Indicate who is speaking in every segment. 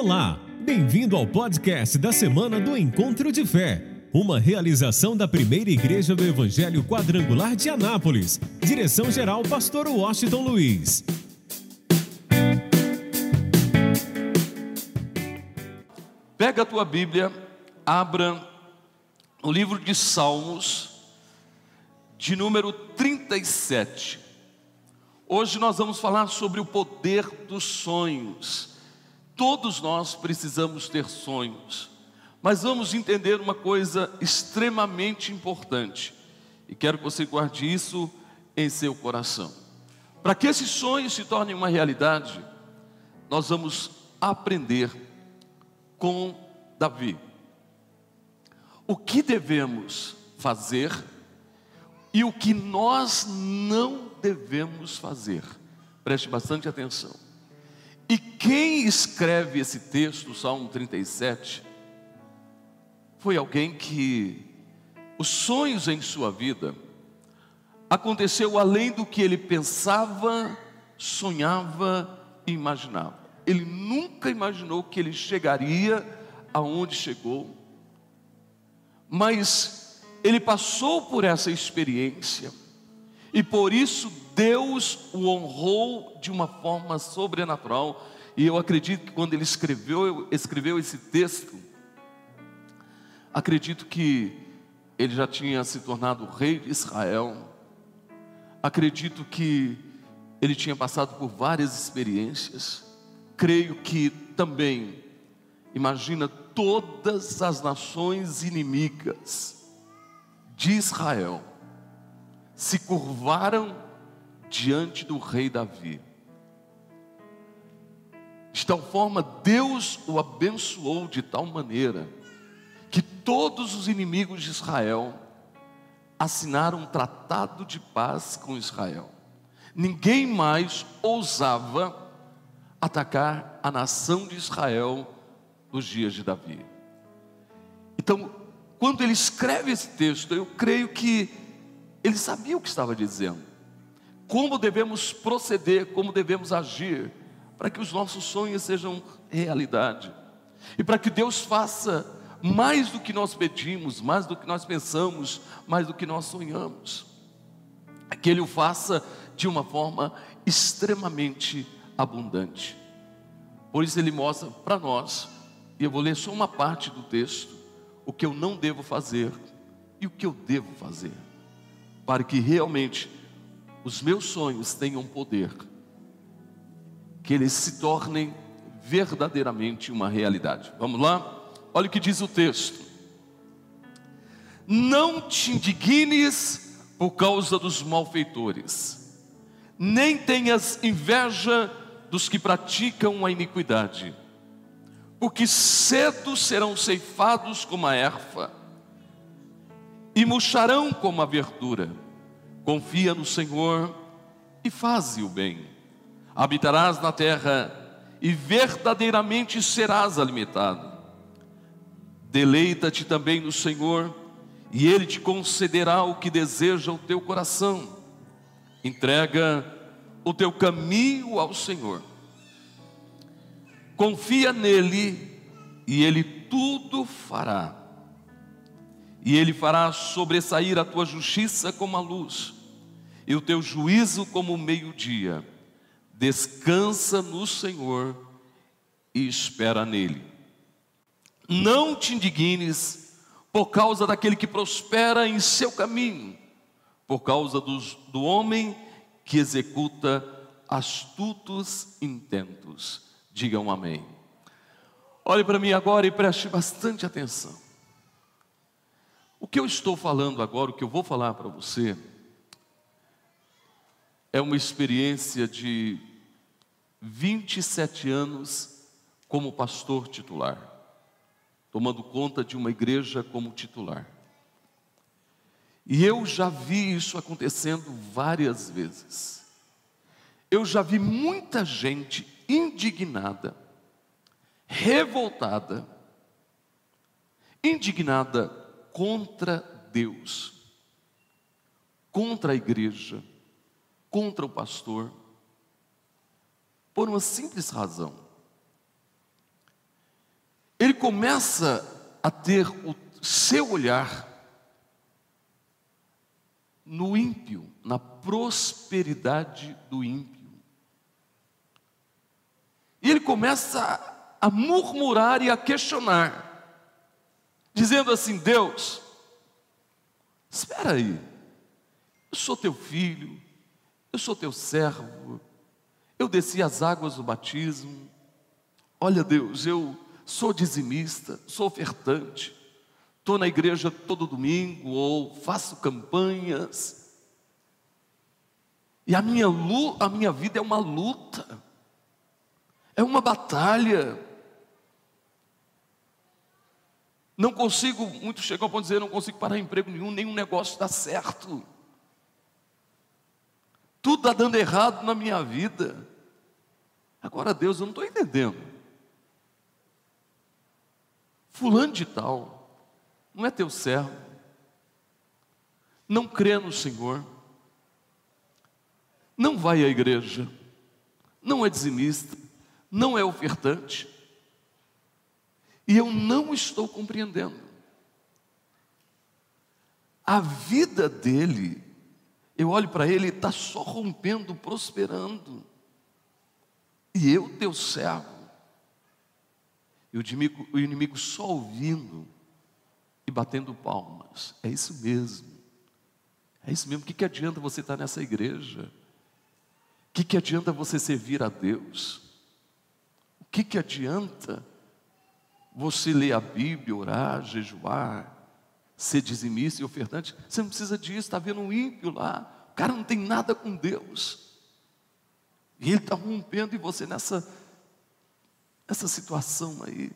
Speaker 1: Olá, bem-vindo ao podcast da semana do Encontro de Fé, uma realização da primeira igreja do Evangelho Quadrangular de Anápolis. Direção-geral, Pastor Washington Luiz.
Speaker 2: Pega a tua Bíblia, abra o livro de Salmos, de número 37. Hoje nós vamos falar sobre o poder dos sonhos. Todos nós precisamos ter sonhos, mas vamos entender uma coisa extremamente importante, e quero que você guarde isso em seu coração. Para que esses sonhos se tornem uma realidade, nós vamos aprender com Davi. O que devemos fazer e o que nós não devemos fazer. Preste bastante atenção. E quem escreve esse texto, Salmo 37, foi alguém que os sonhos em sua vida aconteceu além do que ele pensava, sonhava e imaginava. Ele nunca imaginou que ele chegaria aonde chegou, mas ele passou por essa experiência e por isso Deus o honrou de uma forma sobrenatural. E eu acredito que quando ele escreveu, escreveu esse texto, acredito que ele já tinha se tornado rei de Israel. Acredito que ele tinha passado por várias experiências. Creio que também, imagina todas as nações inimigas de Israel se curvaram diante do rei Davi. De tal forma, Deus o abençoou de tal maneira que todos os inimigos de Israel assinaram um tratado de paz com Israel. Ninguém mais ousava atacar a nação de Israel nos dias de Davi. Então, quando ele escreve esse texto, eu creio que ele sabia o que estava dizendo. Como devemos proceder, como devemos agir, para que os nossos sonhos sejam realidade. E para que Deus faça mais do que nós pedimos, mais do que nós pensamos, mais do que nós sonhamos. Que Ele o faça de uma forma extremamente abundante. Por isso Ele mostra para nós, e eu vou ler só uma parte do texto, o que eu não devo fazer e o que eu devo fazer para que realmente os meus sonhos tenham poder, que eles se tornem verdadeiramente uma realidade. Vamos lá? Olha o que diz o texto: Não te indignes por causa dos malfeitores, nem tenhas inveja dos que praticam a iniquidade, porque cedo serão ceifados como a erva e murcharão como a verdura. Confia no Senhor e faze o bem. Habitarás na terra e verdadeiramente serás alimentado. Deleita-te também no Senhor, e Ele te concederá o que deseja o teu coração. Entrega o teu caminho ao Senhor. Confia nele, e Ele tudo fará e ele fará sobressair a tua justiça como a luz, e o teu juízo como o meio-dia. Descansa no Senhor e espera nele. Não te indignes por causa daquele que prospera em seu caminho, por causa dos, do homem que executa astutos intentos. Digam amém. Olhe para mim agora e preste bastante atenção. O que eu estou falando agora, o que eu vou falar para você, é uma experiência de 27 anos como pastor titular, tomando conta de uma igreja como titular. E eu já vi isso acontecendo várias vezes. Eu já vi muita gente indignada, revoltada, indignada contra Deus, contra a igreja, contra o pastor, por uma simples razão. ele começa a ter o seu olhar no ímpio, na prosperidade do ímpio. E ele começa a murmurar e a questionar, dizendo assim: Deus, espera aí, eu sou teu filho, eu sou teu servo, eu desci as águas do batismo, olha Deus, eu sou dizimista, sou ofertante, estou na igreja todo domingo ou faço campanhas. E a minha, a minha vida é uma luta, é uma batalha. Não consigo, muitos chegam a ponto de dizer, não consigo parar emprego nenhum, nenhum negócio dá certo. Tudo está dando errado na minha vida. Agora, Deus, eu não estou entendendo. Fulano de tal, não é teu servo, não crê no Senhor, não vai à igreja, não é dizimista, não é ofertante, e eu não estou compreendendo. A vida dele, eu olho para ele, está só rompendo, prosperando, e eu, teu servo, e o inimigo, o inimigo só ouvindo e batendo palmas. É isso mesmo. É isso mesmo. O que, que adianta você estar nessa igreja? O que, que adianta você servir a Deus? O que, que adianta você ler a Bíblia, orar, jejuar, ser dizimista e ofertante? Você não precisa disso, está vendo um ímpio lá. O cara não tem nada com Deus. E ele está rompendo e você nessa essa situação aí.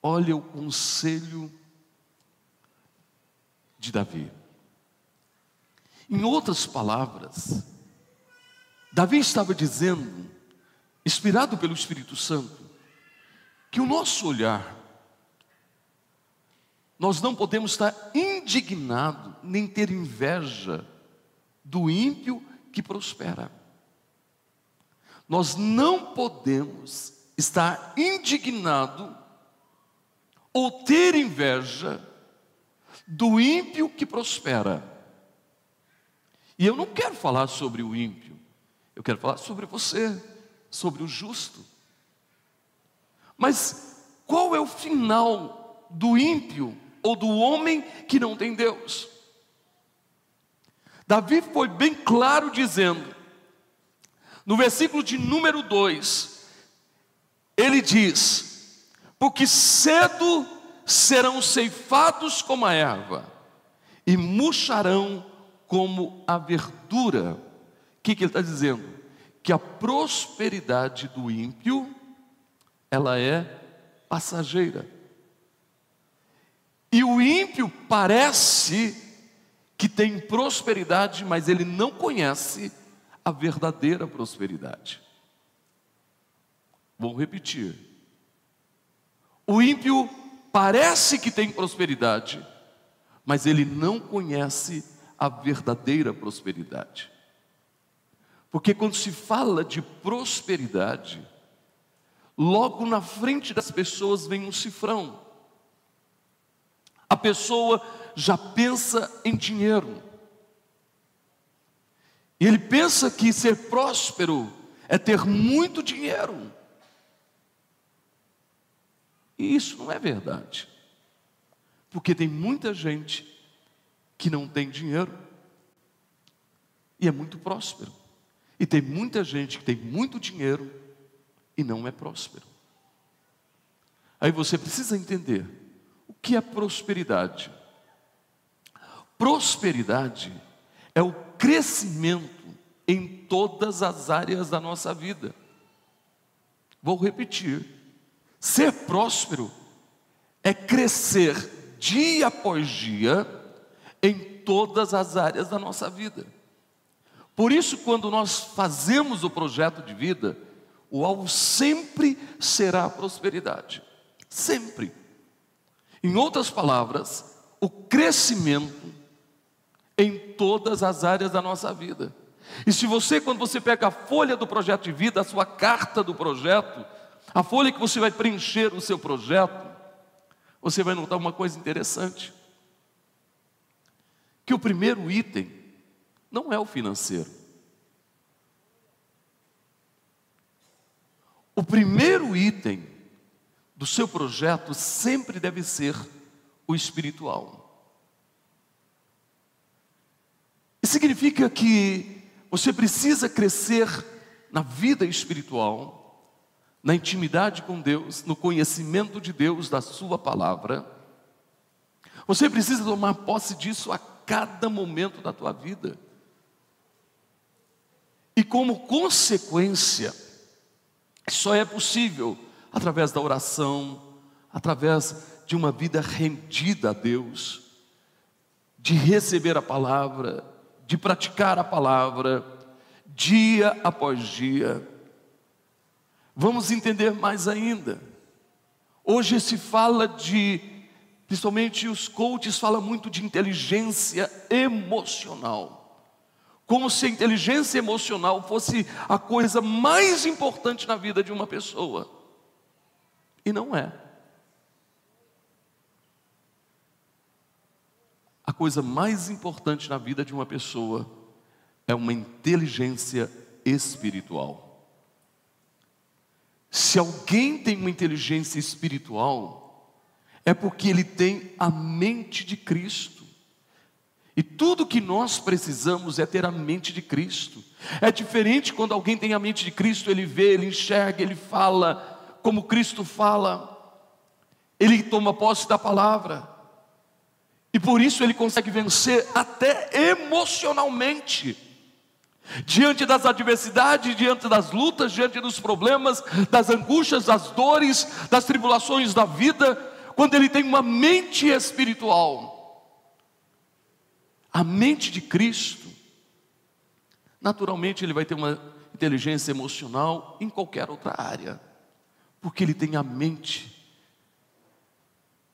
Speaker 2: Olha o conselho de Davi. Em outras palavras, Davi estava dizendo, inspirado pelo Espírito Santo, que o nosso olhar, nós não podemos estar indignado nem ter inveja do ímpio que prospera. Nós não podemos estar indignado ou ter inveja do ímpio que prospera. E eu não quero falar sobre o ímpio, eu quero falar sobre você, sobre o justo. Mas qual é o final do ímpio ou do homem que não tem Deus? Davi foi bem claro dizendo: no versículo de número 2, ele diz: Porque cedo serão ceifados como a erva, e murcharão como a verdura. O que, que ele está dizendo? Que a prosperidade do ímpio, ela é passageira. E o ímpio parece que tem prosperidade, mas ele não conhece a verdadeira prosperidade. Vou repetir. O ímpio parece que tem prosperidade, mas ele não conhece a verdadeira prosperidade. Porque quando se fala de prosperidade, logo na frente das pessoas vem um cifrão. A pessoa já pensa em dinheiro. E ele pensa que ser próspero é ter muito dinheiro. E isso não é verdade. Porque tem muita gente que não tem dinheiro e é muito próspero. E tem muita gente que tem muito dinheiro e não é próspero. Aí você precisa entender o que é prosperidade. Prosperidade é o crescimento em todas as áreas da nossa vida. Vou repetir: ser próspero é crescer dia após dia em todas as áreas da nossa vida. Por isso, quando nós fazemos o projeto de vida, o alvo sempre será a prosperidade. Sempre. Em outras palavras, o crescimento em todas as áreas da nossa vida. E se você, quando você pega a folha do projeto de vida, a sua carta do projeto, a folha que você vai preencher o seu projeto, você vai notar uma coisa interessante: que o primeiro item não é o financeiro. O primeiro item do seu projeto sempre deve ser o espiritual. Isso significa que você precisa crescer na vida espiritual, na intimidade com Deus, no conhecimento de Deus, da Sua palavra. Você precisa tomar posse disso a cada momento da tua vida. E como consequência, só é possível através da oração, através de uma vida rendida a Deus, de receber a palavra, de praticar a palavra, dia após dia. Vamos entender mais ainda. Hoje se fala de, principalmente os coaches falam muito de inteligência emocional como se a inteligência emocional fosse a coisa mais importante na vida de uma pessoa. E não é. A coisa mais importante na vida de uma pessoa é uma inteligência espiritual. Se alguém tem uma inteligência espiritual, é porque ele tem a mente de Cristo. E tudo que nós precisamos é ter a mente de Cristo. É diferente quando alguém tem a mente de Cristo, ele vê, ele enxerga, ele fala como Cristo fala, ele toma posse da palavra, e por isso ele consegue vencer até emocionalmente. Diante das adversidades, diante das lutas, diante dos problemas, das angústias, das dores, das tribulações da vida, quando ele tem uma mente espiritual a mente de Cristo, naturalmente ele vai ter uma inteligência emocional em qualquer outra área, porque ele tem a mente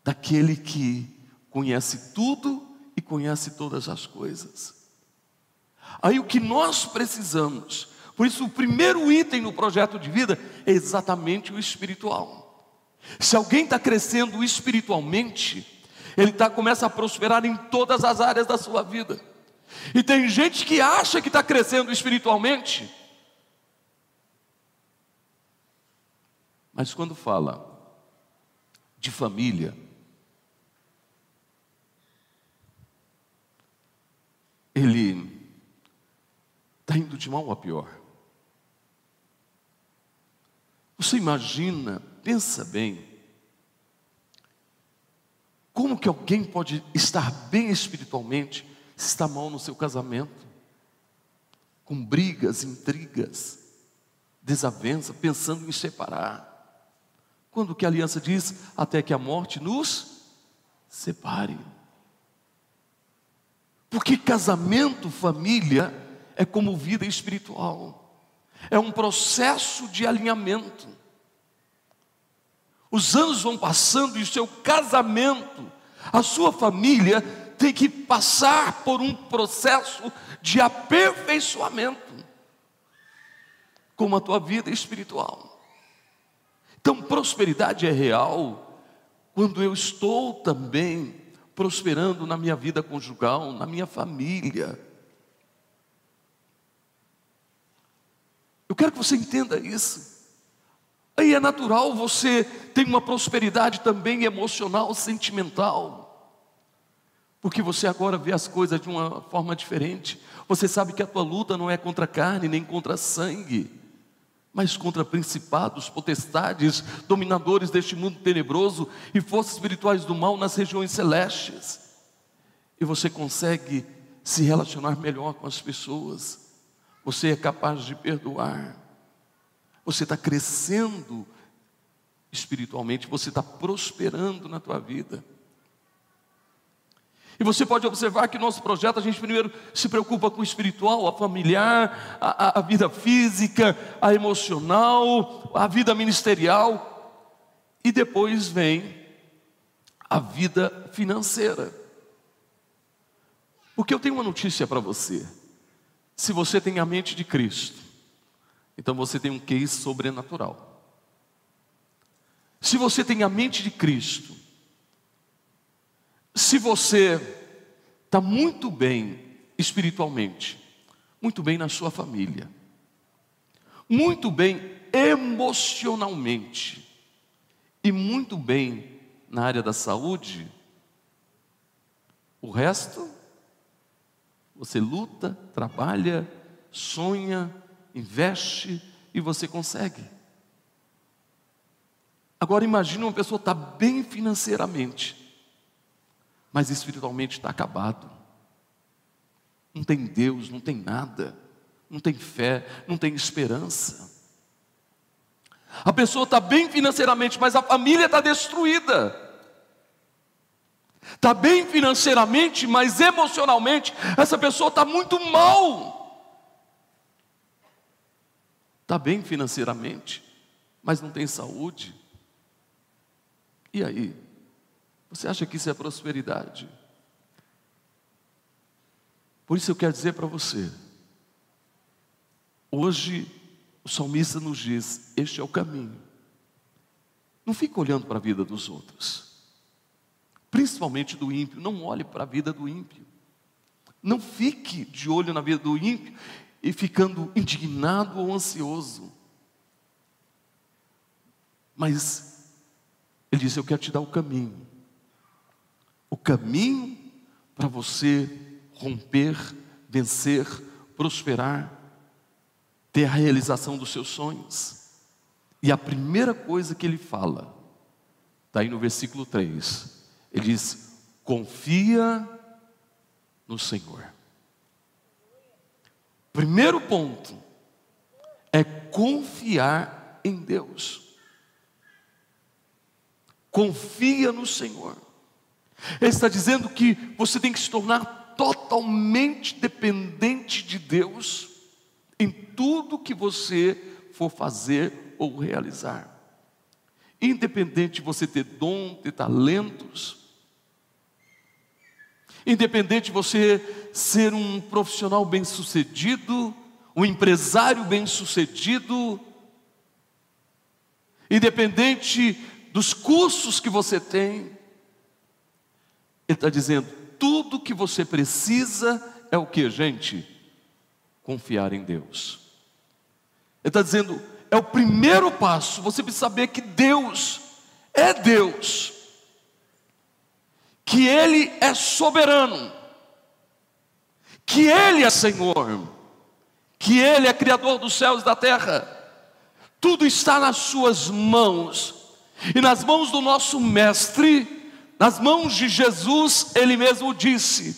Speaker 2: daquele que conhece tudo e conhece todas as coisas. Aí o que nós precisamos, por isso o primeiro item no projeto de vida é exatamente o espiritual. Se alguém está crescendo espiritualmente, ele tá, começa a prosperar em todas as áreas da sua vida. E tem gente que acha que está crescendo espiritualmente, mas quando fala de família, ele está indo de mal a pior. Você imagina, pensa bem, como que alguém pode estar bem espiritualmente se está mal no seu casamento? Com brigas, intrigas, desavença, pensando em separar. Quando que a aliança diz até que a morte nos separe. Porque casamento, família, é como vida espiritual. É um processo de alinhamento. Os anos vão passando e o seu casamento, a sua família tem que passar por um processo de aperfeiçoamento, como a tua vida espiritual. Então, prosperidade é real quando eu estou também prosperando na minha vida conjugal, na minha família. Eu quero que você entenda isso. Aí é natural você ter uma prosperidade também emocional, sentimental. Porque você agora vê as coisas de uma forma diferente. Você sabe que a tua luta não é contra carne nem contra sangue, mas contra principados, potestades, dominadores deste mundo tenebroso e forças espirituais do mal nas regiões celestes. E você consegue se relacionar melhor com as pessoas. Você é capaz de perdoar. Você está crescendo espiritualmente, você está prosperando na tua vida. E você pode observar que nosso projeto, a gente primeiro se preocupa com o espiritual, a familiar, a, a, a vida física, a emocional, a vida ministerial, e depois vem a vida financeira. Porque eu tenho uma notícia para você. Se você tem a mente de Cristo, então você tem um case sobrenatural. Se você tem a mente de Cristo, se você está muito bem espiritualmente, muito bem na sua família, muito bem emocionalmente e muito bem na área da saúde, o resto você luta, trabalha, sonha, investe e você consegue. Agora imagine uma pessoa está bem financeiramente, mas espiritualmente está acabado. Não tem Deus, não tem nada, não tem fé, não tem esperança. A pessoa está bem financeiramente, mas a família está destruída. Está bem financeiramente, mas emocionalmente, essa pessoa está muito mal. Está bem financeiramente, mas não tem saúde. E aí? Você acha que isso é prosperidade? Por isso eu quero dizer para você, hoje o salmista nos diz: este é o caminho. Não fique olhando para a vida dos outros, principalmente do ímpio. Não olhe para a vida do ímpio. Não fique de olho na vida do ímpio e ficando indignado ou ansioso. Mas ele disse: Eu quero te dar o caminho. O caminho para você romper, vencer, prosperar, ter a realização dos seus sonhos. E a primeira coisa que ele fala, está aí no versículo 3, ele diz: confia no Senhor. Primeiro ponto é confiar em Deus. Confia no Senhor. Ele está dizendo que você tem que se tornar totalmente dependente de Deus em tudo que você for fazer ou realizar. Independente de você ter dom, ter talentos, independente de você ser um profissional bem-sucedido, um empresário bem-sucedido, independente dos cursos que você tem, ele está dizendo: tudo que você precisa é o que, gente? confiar em Deus. Ele está dizendo, é o primeiro passo, você precisa saber que Deus é Deus, que Ele é soberano, que Ele é Senhor, que Ele é Criador dos céus e da terra, tudo está nas Suas mãos, e nas mãos do nosso Mestre, nas mãos de Jesus, Ele mesmo disse: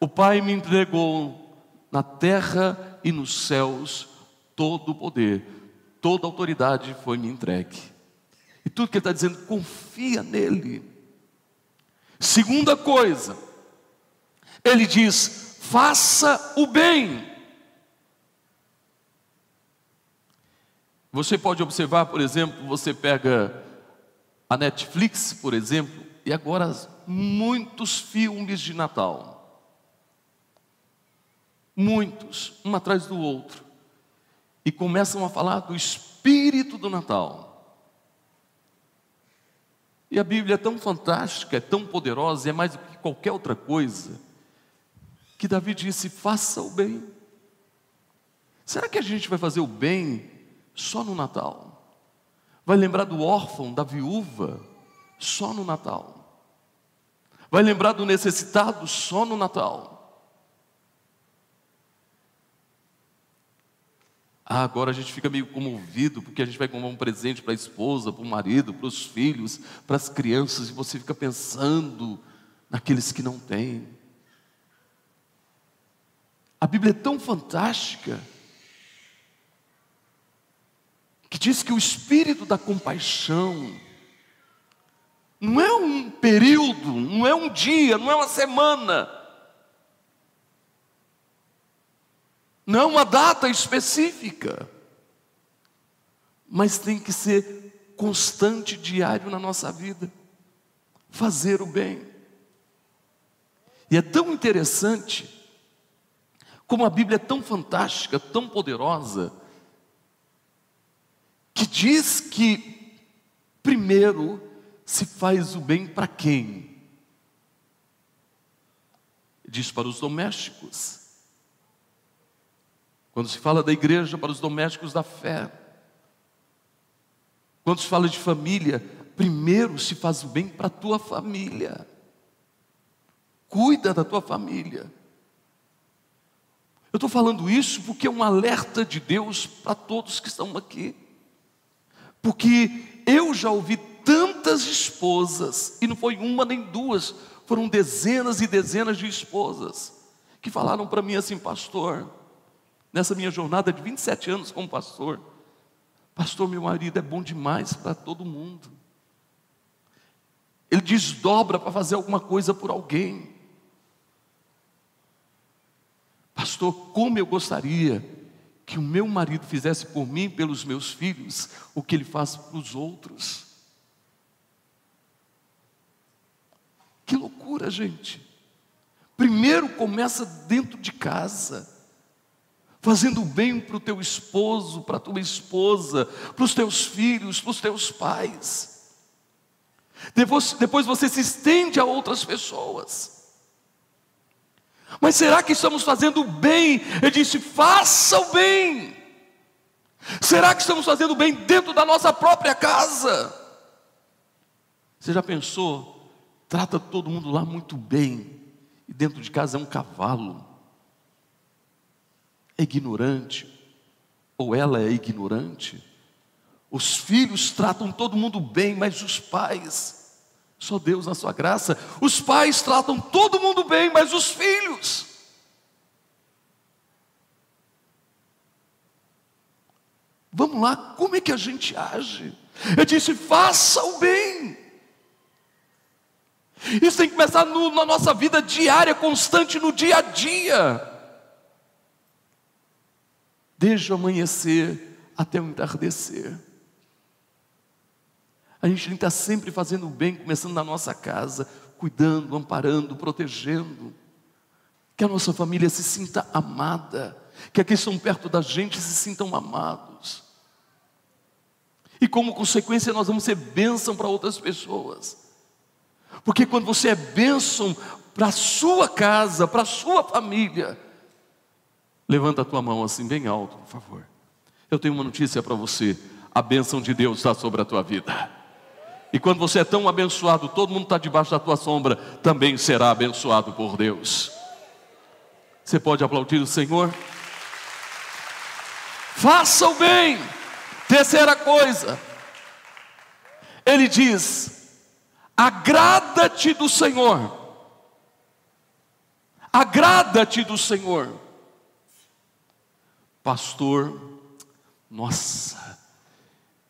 Speaker 2: O Pai me entregou na terra e nos céus, todo o poder, toda a autoridade foi me entregue. E tudo que ele está dizendo, confia nele. Segunda coisa, ele diz: faça o bem. Você pode observar, por exemplo, você pega a Netflix, por exemplo, e agora muitos filmes de Natal muitos, um atrás do outro, e começam a falar do espírito do Natal. E a Bíblia é tão fantástica, é tão poderosa, é mais do que qualquer outra coisa, que Davi disse: faça o bem. Será que a gente vai fazer o bem só no Natal? Vai lembrar do órfão, da viúva, só no Natal? Vai lembrar do necessitado só no Natal? Ah, agora a gente fica meio comovido porque a gente vai comprar um presente para a esposa, para o marido, para os filhos, para as crianças, e você fica pensando naqueles que não têm. A Bíblia é tão fantástica que diz que o espírito da compaixão não é um período, não é um dia, não é uma semana Não é uma data específica, mas tem que ser constante, diário na nossa vida. Fazer o bem. E é tão interessante Como a Bíblia é tão fantástica, tão poderosa, que diz que primeiro se faz o bem para quem? Diz para os domésticos. Quando se fala da igreja, para os domésticos da fé. Quando se fala de família, primeiro se faz o bem para a tua família. Cuida da tua família. Eu estou falando isso porque é um alerta de Deus para todos que estão aqui. Porque eu já ouvi tantas esposas, e não foi uma nem duas, foram dezenas e dezenas de esposas, que falaram para mim assim, pastor, nessa minha jornada de 27 anos como pastor, pastor, meu marido é bom demais para todo mundo. Ele desdobra para fazer alguma coisa por alguém. Pastor, como eu gostaria que o meu marido fizesse por mim, pelos meus filhos, o que ele faz para os outros. Que loucura, gente. Primeiro começa dentro de casa, fazendo bem para o teu esposo, para a tua esposa, para os teus filhos, para os teus pais. Depois, depois você se estende a outras pessoas. Mas será que estamos fazendo bem? Ele disse: faça o bem. Será que estamos fazendo bem dentro da nossa própria casa? Você já pensou? Trata todo mundo lá muito bem, e dentro de casa é um cavalo, é ignorante, ou ela é ignorante. Os filhos tratam todo mundo bem, mas os pais só Deus na sua graça. Os pais tratam todo mundo bem, mas os filhos. Vamos lá, como é que a gente age? Eu disse: faça o bem. Isso tem que começar no, na nossa vida diária, constante, no dia a dia. Desde o amanhecer até o entardecer. A gente estar sempre fazendo o bem, começando na nossa casa, cuidando, amparando, protegendo. Que a nossa família se sinta amada, que aqueles que estão perto da gente se sintam amados. E como consequência, nós vamos ser bênção para outras pessoas. Porque quando você é bênção para a sua casa, para a sua família, levanta a tua mão assim bem alto, por favor. Eu tenho uma notícia para você: a bênção de Deus está sobre a tua vida. E quando você é tão abençoado, todo mundo está debaixo da tua sombra, também será abençoado por Deus. Você pode aplaudir o Senhor? Faça o bem. Terceira coisa, ele diz: agrada-te do Senhor. Agrada-te do Senhor. Pastor, nossa,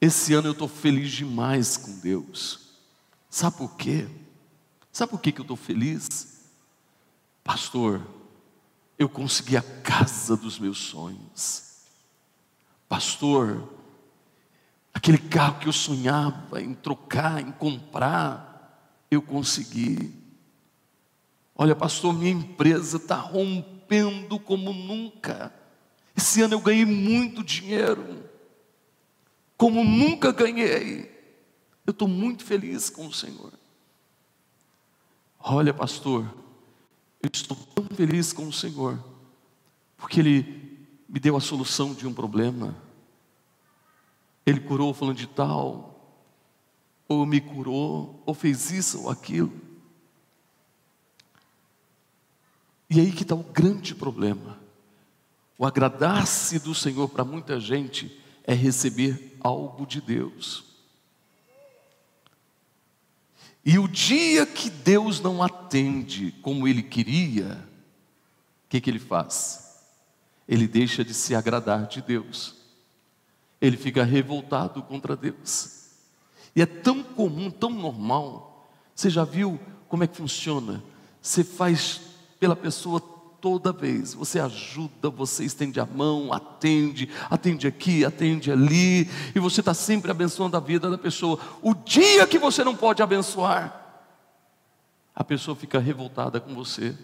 Speaker 2: esse ano eu estou feliz demais com Deus. Sabe por quê? Sabe por que, que eu estou feliz? Pastor, eu consegui a casa dos meus sonhos. Pastor, aquele carro que eu sonhava em trocar, em comprar, eu consegui. Olha, pastor, minha empresa está rompendo como nunca. Esse ano eu ganhei muito dinheiro como nunca ganhei. Eu estou muito feliz com o Senhor. Olha, pastor, eu estou tão feliz com o Senhor, porque Ele me deu a solução de um problema. Ele curou falando de tal, ou me curou, ou fez isso ou aquilo. E aí que está o grande problema. O agradar-se do Senhor para muita gente é receber algo de Deus. E o dia que Deus não atende como ele queria, o que, que ele faz? Ele deixa de se agradar de Deus, ele fica revoltado contra Deus. E é tão comum, tão normal. Você já viu como é que funciona? Você faz pela pessoa toda vez. Você ajuda, você estende a mão, atende, atende aqui, atende ali, e você está sempre abençoando a vida da pessoa. O dia que você não pode abençoar, a pessoa fica revoltada com você.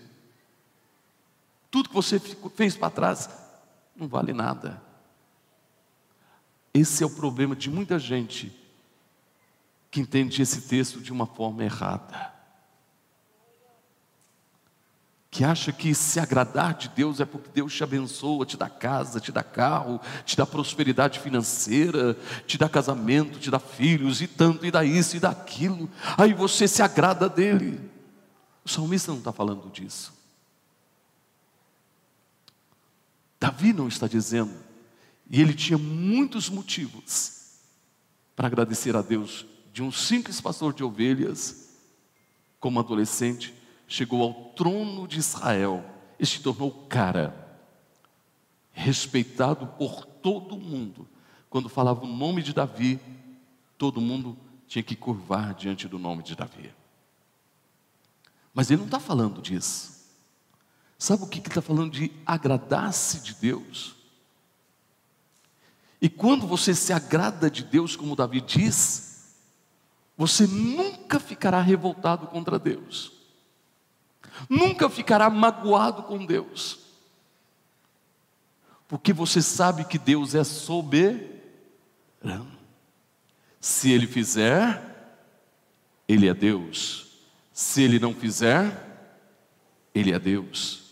Speaker 2: Tudo que você fez para trás não vale nada. Esse é o problema de muita gente que entende esse texto de uma forma errada. Que acha que se agradar de Deus é porque Deus te abençoa, te dá casa, te dá carro, te dá prosperidade financeira, te dá casamento, te dá filhos e tanto, e dá isso e dá aquilo. Aí você se agrada dele. O salmista não está falando disso. Davi não está dizendo, e ele tinha muitos motivos para agradecer a Deus de um simples pastor de ovelhas, como adolescente, chegou ao trono de Israel e se tornou cara, respeitado por todo mundo. Quando falava o nome de Davi, todo mundo tinha que curvar diante do nome de Davi. Mas ele não está falando disso. Sabe o que está falando de agradar-se de Deus? E quando você se agrada de Deus, como Davi diz, você nunca ficará revoltado contra Deus, nunca ficará magoado com Deus, porque você sabe que Deus é soberano. Se Ele fizer, Ele é Deus, se Ele não fizer, Ele é Deus.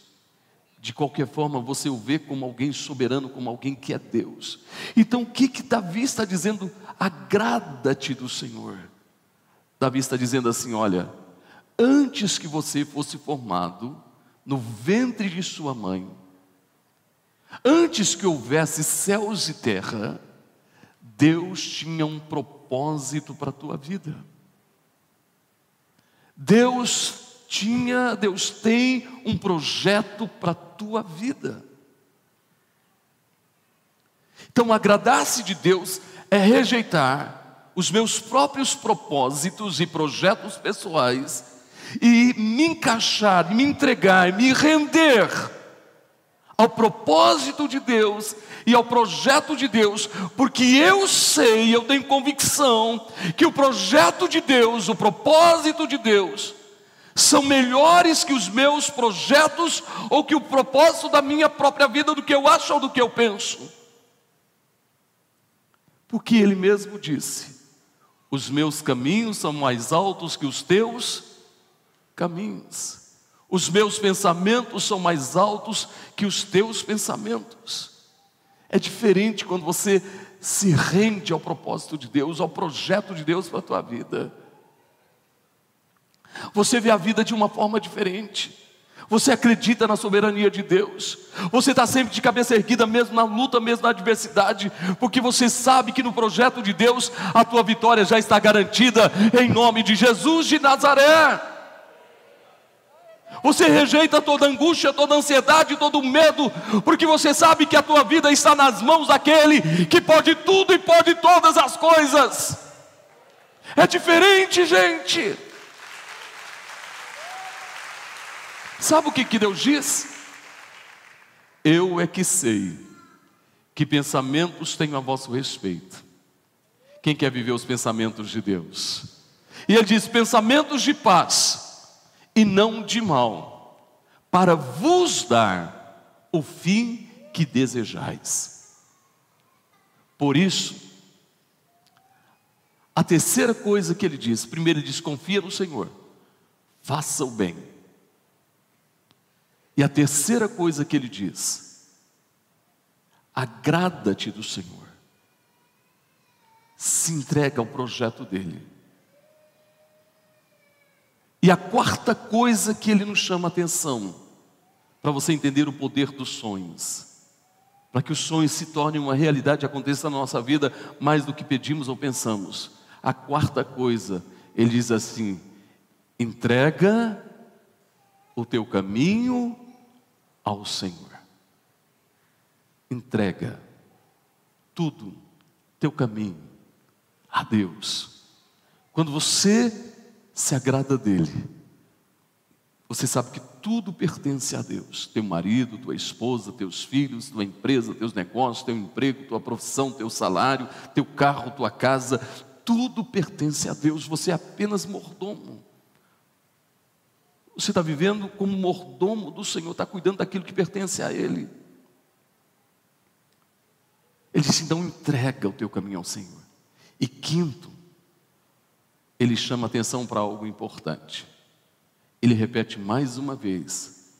Speaker 2: De qualquer forma, você o vê como alguém soberano, como alguém que é Deus. Então, o que que Davi está dizendo? Agrada-te do Senhor. Davi está dizendo assim: olha, antes que você fosse formado no ventre de sua mãe, antes que houvesse céus e terra, Deus tinha um propósito para a tua vida. Deus tinha, Deus tem um projeto para a tua vida. Então, agradar-se de Deus é rejeitar os meus próprios propósitos e projetos pessoais e me encaixar, me entregar, me render ao propósito de Deus e ao projeto de Deus, porque eu sei, eu tenho convicção que o projeto de Deus, o propósito de Deus, são melhores que os meus projetos ou que o propósito da minha própria vida, do que eu acho ou do que eu penso. Porque ele mesmo disse: Os meus caminhos são mais altos que os teus caminhos, os meus pensamentos são mais altos que os teus pensamentos. É diferente quando você se rende ao propósito de Deus, ao projeto de Deus para a tua vida. Você vê a vida de uma forma diferente. Você acredita na soberania de Deus. Você está sempre de cabeça erguida, mesmo na luta, mesmo na adversidade, porque você sabe que no projeto de Deus a tua vitória já está garantida, em nome de Jesus de Nazaré. Você rejeita toda angústia, toda ansiedade, todo medo, porque você sabe que a tua vida está nas mãos daquele que pode tudo e pode todas as coisas. É diferente, gente. Sabe o que, que Deus diz? Eu é que sei que pensamentos tenho a vosso respeito. Quem quer viver os pensamentos de Deus? E ele diz: pensamentos de paz e não de mal, para vos dar o fim que desejais. Por isso, a terceira coisa que ele diz: primeiro, ele diz: confia no Senhor, faça o bem e a terceira coisa que ele diz: agrada-te do Senhor, se entrega ao projeto dele. E a quarta coisa que ele nos chama a atenção, para você entender o poder dos sonhos, para que os sonhos se tornem uma realidade e aconteça na nossa vida mais do que pedimos ou pensamos. A quarta coisa, ele diz assim: entrega o teu caminho ao Senhor. Entrega tudo, teu caminho, a Deus. Quando você se agrada dEle, você sabe que tudo pertence a Deus: teu marido, tua esposa, teus filhos, tua empresa, teus negócios, teu emprego, tua profissão, teu salário, teu carro, tua casa, tudo pertence a Deus, você é apenas mordomo. Você está vivendo como mordomo do Senhor, está cuidando daquilo que pertence a Ele. Ele disse: então entrega o teu caminho ao Senhor. E quinto, ele chama atenção para algo importante. Ele repete mais uma vez: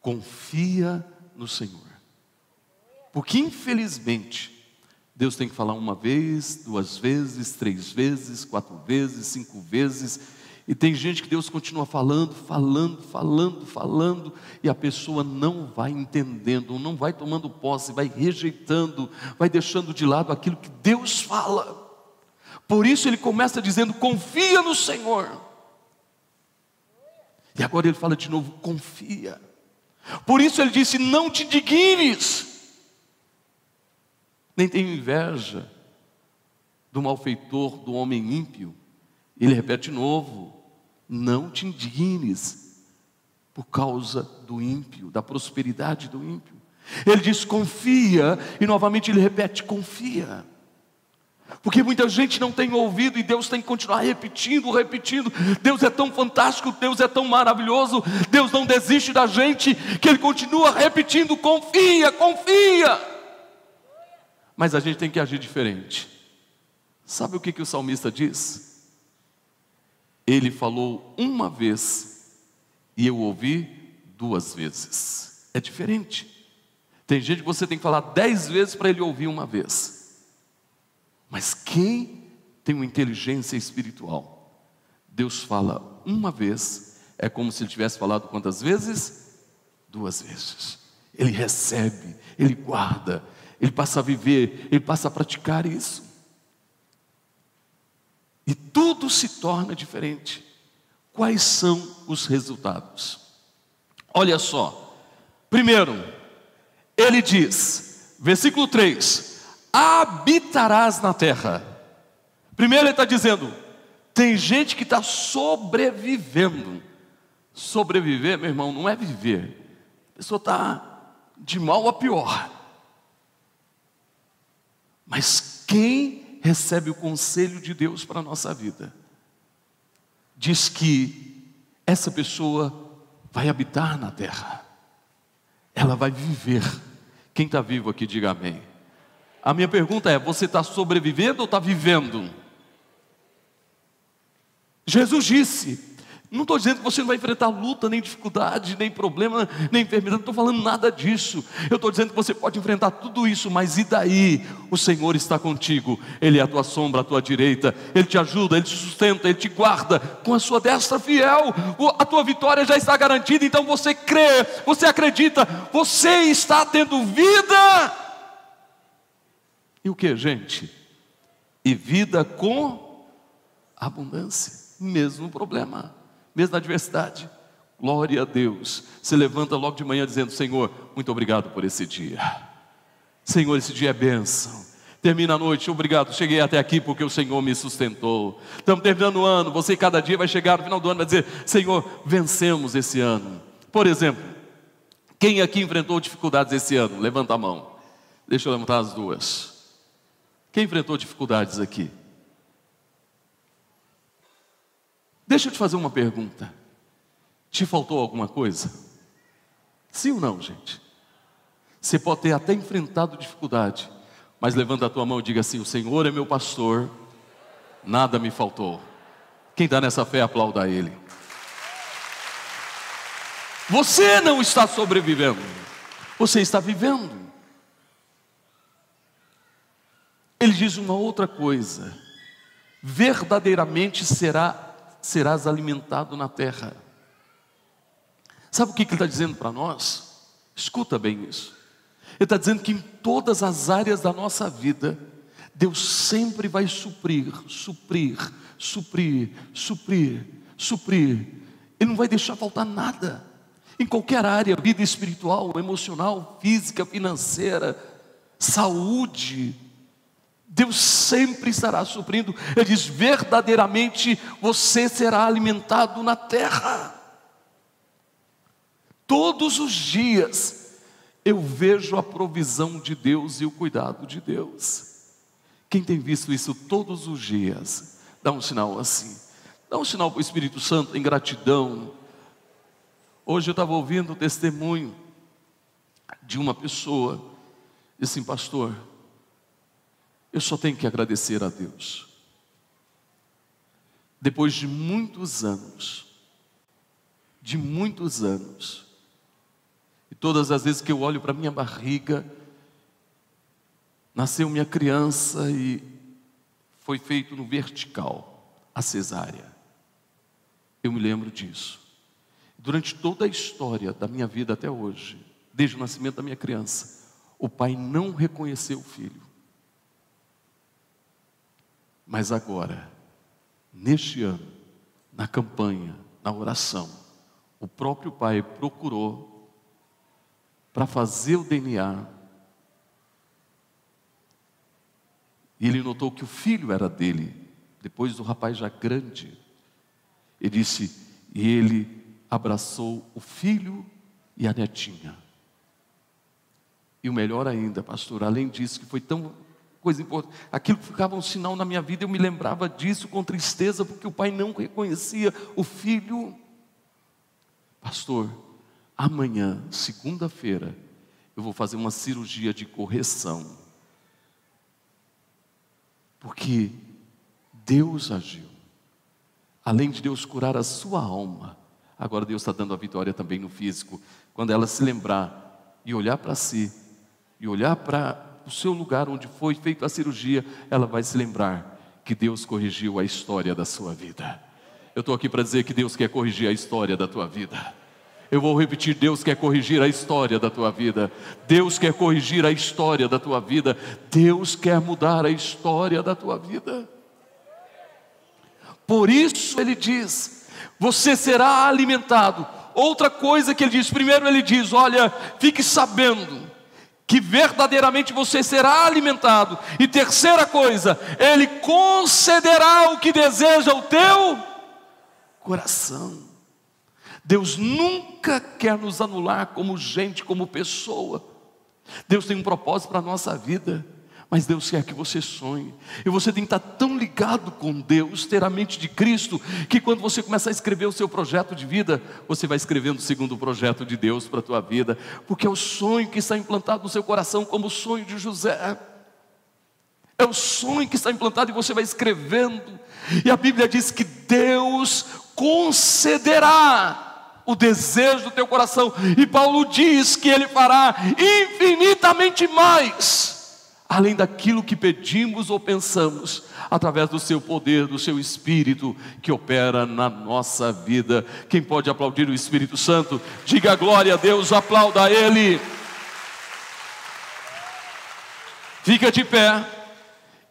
Speaker 2: confia no Senhor. Porque infelizmente, Deus tem que falar uma vez, duas vezes, três vezes, quatro vezes, cinco vezes, e tem gente que Deus continua falando, falando, falando, falando, e a pessoa não vai entendendo, não vai tomando posse, vai rejeitando, vai deixando de lado aquilo que Deus fala. Por isso ele começa dizendo: confia no Senhor. E agora ele fala de novo: confia. Por isso ele disse: não te dignes, nem tenha inveja do malfeitor, do homem ímpio. Ele repete de novo: não te indignes por causa do ímpio, da prosperidade do ímpio. Ele diz: confia, e novamente ele repete: confia. Porque muita gente não tem ouvido e Deus tem que continuar repetindo, repetindo. Deus é tão fantástico, Deus é tão maravilhoso, Deus não desiste da gente, que Ele continua repetindo: confia, confia. Mas a gente tem que agir diferente. Sabe o que, que o salmista diz? Ele falou uma vez e eu ouvi duas vezes. É diferente. Tem gente que você tem que falar dez vezes para ele ouvir uma vez. Mas quem tem uma inteligência espiritual, Deus fala uma vez, é como se ele tivesse falado quantas vezes? Duas vezes. Ele recebe, ele guarda, ele passa a viver, ele passa a praticar isso. E tudo se torna diferente. Quais são os resultados? Olha só. Primeiro, ele diz, versículo 3: habitarás na terra. Primeiro ele está dizendo, tem gente que está sobrevivendo. Sobreviver, meu irmão, não é viver. A pessoa está de mal a pior. Mas quem recebe o conselho de Deus para a nossa vida, diz que essa pessoa vai habitar na terra, ela vai viver. Quem está vivo aqui, diga amém. A minha pergunta é: você está sobrevivendo ou está vivendo? Jesus disse: não estou dizendo que você não vai enfrentar luta, nem dificuldade, nem problema, nem enfermidade, não estou falando nada disso. Eu estou dizendo que você pode enfrentar tudo isso, mas e daí? O Senhor está contigo, Ele é a tua sombra, a tua direita, Ele te ajuda, Ele te sustenta, Ele te guarda com a sua destra fiel. A tua vitória já está garantida, então você crê, você acredita, você está tendo vida e o que, gente? E vida com abundância, mesmo problema, mesma adversidade. Glória a Deus. Se levanta logo de manhã dizendo: Senhor, muito obrigado por esse dia. Senhor, esse dia é bênção. Termina a noite, obrigado. Cheguei até aqui porque o Senhor me sustentou. Estamos terminando o ano. Você cada dia vai chegar no final do ano vai dizer: Senhor, vencemos esse ano. Por exemplo, quem aqui enfrentou dificuldades esse ano? Levanta a mão. Deixa eu levantar as duas. Quem enfrentou dificuldades aqui? Deixa eu te fazer uma pergunta. Te faltou alguma coisa? Sim ou não, gente? Você pode ter até enfrentado dificuldade, mas levanta a tua mão e diga assim: O Senhor é meu pastor, nada me faltou. Quem está nessa fé, aplauda Ele. Você não está sobrevivendo, você está vivendo. Ele diz uma outra coisa: verdadeiramente será, serás alimentado na terra. Sabe o que ele está dizendo para nós? Escuta bem isso. Ele está dizendo que em todas as áreas da nossa vida, Deus sempre vai suprir, suprir, suprir, suprir, suprir. Ele não vai deixar faltar nada. Em qualquer área, vida espiritual, emocional, física, financeira, saúde, Deus sempre estará suprindo. Ele diz: verdadeiramente você será alimentado na terra. Todos os dias eu vejo a provisão de Deus e o cuidado de Deus. Quem tem visto isso todos os dias, dá um sinal assim. Dá um sinal para o Espírito Santo em gratidão. Hoje eu estava ouvindo o testemunho de uma pessoa, disse assim, pastor, eu só tenho que agradecer a Deus. Depois de muitos anos, de muitos anos, e todas as vezes que eu olho para minha barriga, nasceu minha criança e foi feito no vertical, a cesárea. Eu me lembro disso. Durante toda a história da minha vida até hoje, desde o nascimento da minha criança, o pai não reconheceu o filho. Mas agora, neste ano, na campanha, na oração, o próprio pai procurou para fazer o DNA. E ele notou que o filho era dele, depois do rapaz já grande. Ele disse, e ele abraçou o filho e a netinha. E o melhor ainda, pastor, além disso, que foi tão coisa importante, aquilo ficava um sinal na minha vida, eu me lembrava disso com tristeza, porque o pai não reconhecia o filho. Pastor, amanhã, segunda-feira, eu vou fazer uma cirurgia de correção, porque Deus agiu, além de Deus curar a sua alma, agora Deus está dando a vitória também no físico, quando ela se lembrar e olhar para si, e olhar para o seu lugar onde foi feita a cirurgia, ela vai se lembrar que Deus corrigiu a história da sua vida. Eu estou aqui para dizer que Deus quer corrigir a história da tua vida. Eu vou repetir: Deus quer corrigir a história da tua vida. Deus quer corrigir a história da tua vida. Deus quer mudar a história da tua vida. Por isso ele diz: você será alimentado. Outra coisa que ele diz: primeiro ele diz: olha, fique sabendo que verdadeiramente você será alimentado. E terceira coisa, Ele concederá o que deseja o teu coração. Deus nunca quer nos anular como gente, como pessoa. Deus tem um propósito para a nossa vida. Mas Deus quer que você sonhe. E você tem que estar tão ligado com Deus, ter a mente de Cristo, que quando você começar a escrever o seu projeto de vida, você vai escrevendo o segundo projeto de Deus para a tua vida, porque é o sonho que está implantado no seu coração, como o sonho de José. É o sonho que está implantado e você vai escrevendo. E a Bíblia diz que Deus concederá o desejo do teu coração. E Paulo diz que ele fará infinitamente mais além daquilo que pedimos ou pensamos, através do seu poder, do seu Espírito que opera na nossa vida. Quem pode aplaudir o Espírito Santo, diga glória a Deus, aplauda a Ele. Fica de pé.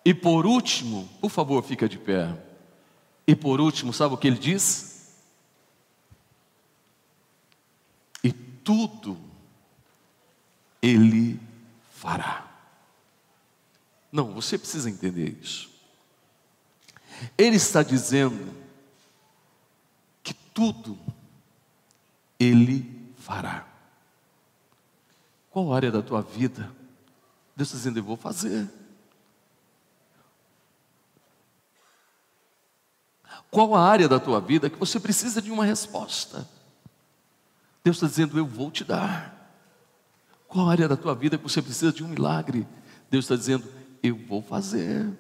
Speaker 2: E por último, por favor, fica de pé. E por último, sabe o que ele diz? E tudo ele fará. Não, você precisa entender isso. Ele está dizendo que tudo Ele fará. Qual área da tua vida? Deus está dizendo, eu vou fazer. Qual a área da tua vida que você precisa de uma resposta? Deus está dizendo, eu vou te dar. Qual a área da tua vida que você precisa de um milagre? Deus está dizendo, eu vou fazer.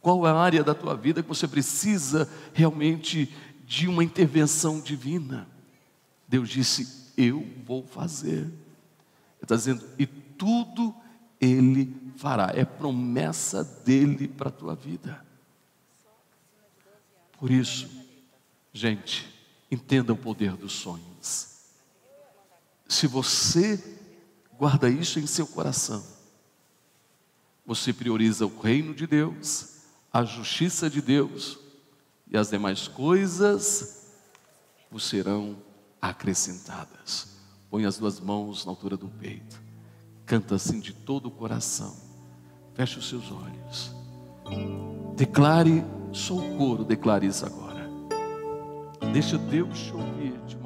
Speaker 2: Qual é a área da tua vida que você precisa realmente de uma intervenção divina? Deus disse: Eu vou fazer. Ele está dizendo, e tudo Ele fará. É promessa dele para a tua vida. Por isso, gente, entenda o poder dos sonhos. Se você guarda isso em seu coração, você prioriza o reino de Deus, a justiça de Deus, e as demais coisas vos serão acrescentadas. Põe as duas mãos na altura do peito, canta assim de todo o coração, feche os seus olhos, declare, sou o coro, declare isso agora. Deixa Deus te ouvir uma